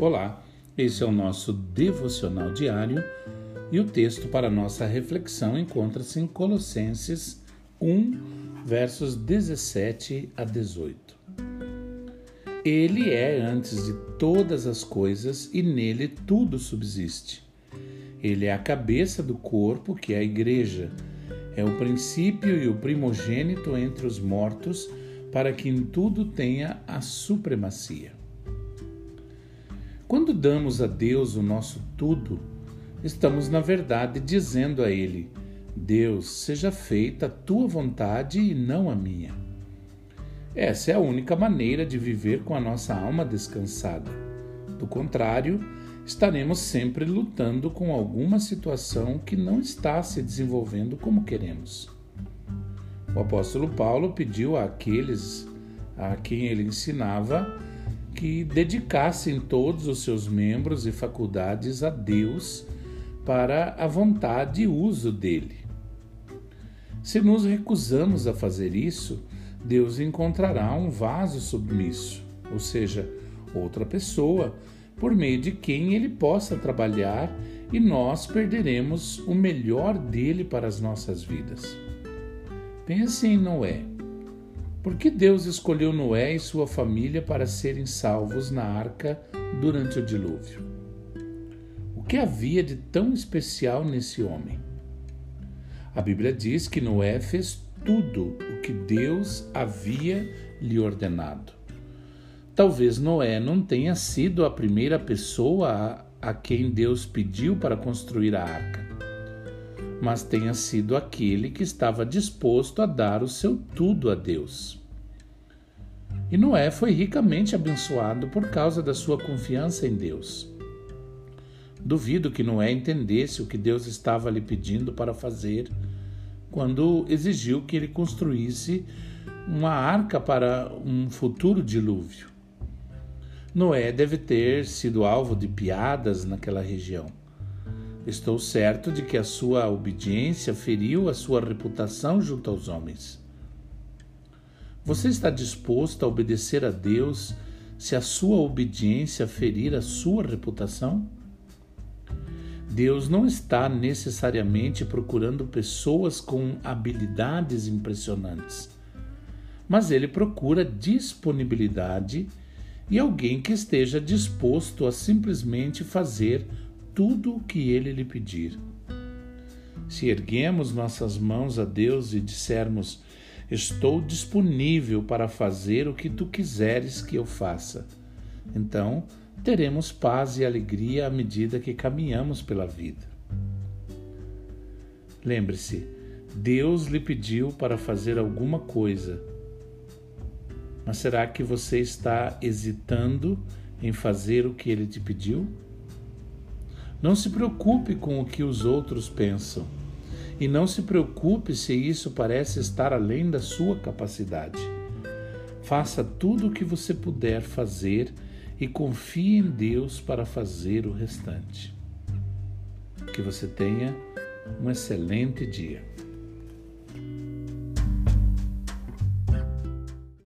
Olá, esse é o nosso devocional diário e o texto para nossa reflexão encontra-se em Colossenses 1, versos 17 a 18. Ele é antes de todas as coisas e nele tudo subsiste. Ele é a cabeça do corpo, que é a igreja. É o princípio e o primogênito entre os mortos, para que em tudo tenha a supremacia. Quando damos a Deus o nosso tudo, estamos, na verdade, dizendo a Ele: Deus, seja feita a tua vontade e não a minha. Essa é a única maneira de viver com a nossa alma descansada. Do contrário, estaremos sempre lutando com alguma situação que não está se desenvolvendo como queremos. O apóstolo Paulo pediu àqueles a quem ele ensinava que dedicassem todos os seus membros e faculdades a Deus para a vontade e uso dele. Se nos recusamos a fazer isso, Deus encontrará um vaso submisso, ou seja, outra pessoa, por meio de quem ele possa trabalhar e nós perderemos o melhor dele para as nossas vidas. Pense em Noé. Por que Deus escolheu Noé e sua família para serem salvos na arca durante o dilúvio? O que havia de tão especial nesse homem? A Bíblia diz que Noé fez tudo o que Deus havia lhe ordenado. Talvez Noé não tenha sido a primeira pessoa a, a quem Deus pediu para construir a arca mas tenha sido aquele que estava disposto a dar o seu tudo a Deus. E Noé foi ricamente abençoado por causa da sua confiança em Deus. Duvido que Noé entendesse o que Deus estava lhe pedindo para fazer quando exigiu que ele construísse uma arca para um futuro dilúvio. Noé deve ter sido alvo de piadas naquela região. Estou certo de que a sua obediência feriu a sua reputação junto aos homens. Você está disposto a obedecer a Deus se a sua obediência ferir a sua reputação? Deus não está necessariamente procurando pessoas com habilidades impressionantes, mas Ele procura disponibilidade e alguém que esteja disposto a simplesmente fazer tudo o que ele lhe pedir. Se erguemos nossas mãos a Deus e dissermos: Estou disponível para fazer o que tu quiseres que eu faça, então teremos paz e alegria à medida que caminhamos pela vida. Lembre-se, Deus lhe pediu para fazer alguma coisa. Mas será que você está hesitando em fazer o que ele te pediu? Não se preocupe com o que os outros pensam. E não se preocupe se isso parece estar além da sua capacidade. Faça tudo o que você puder fazer e confie em Deus para fazer o restante. Que você tenha um excelente dia.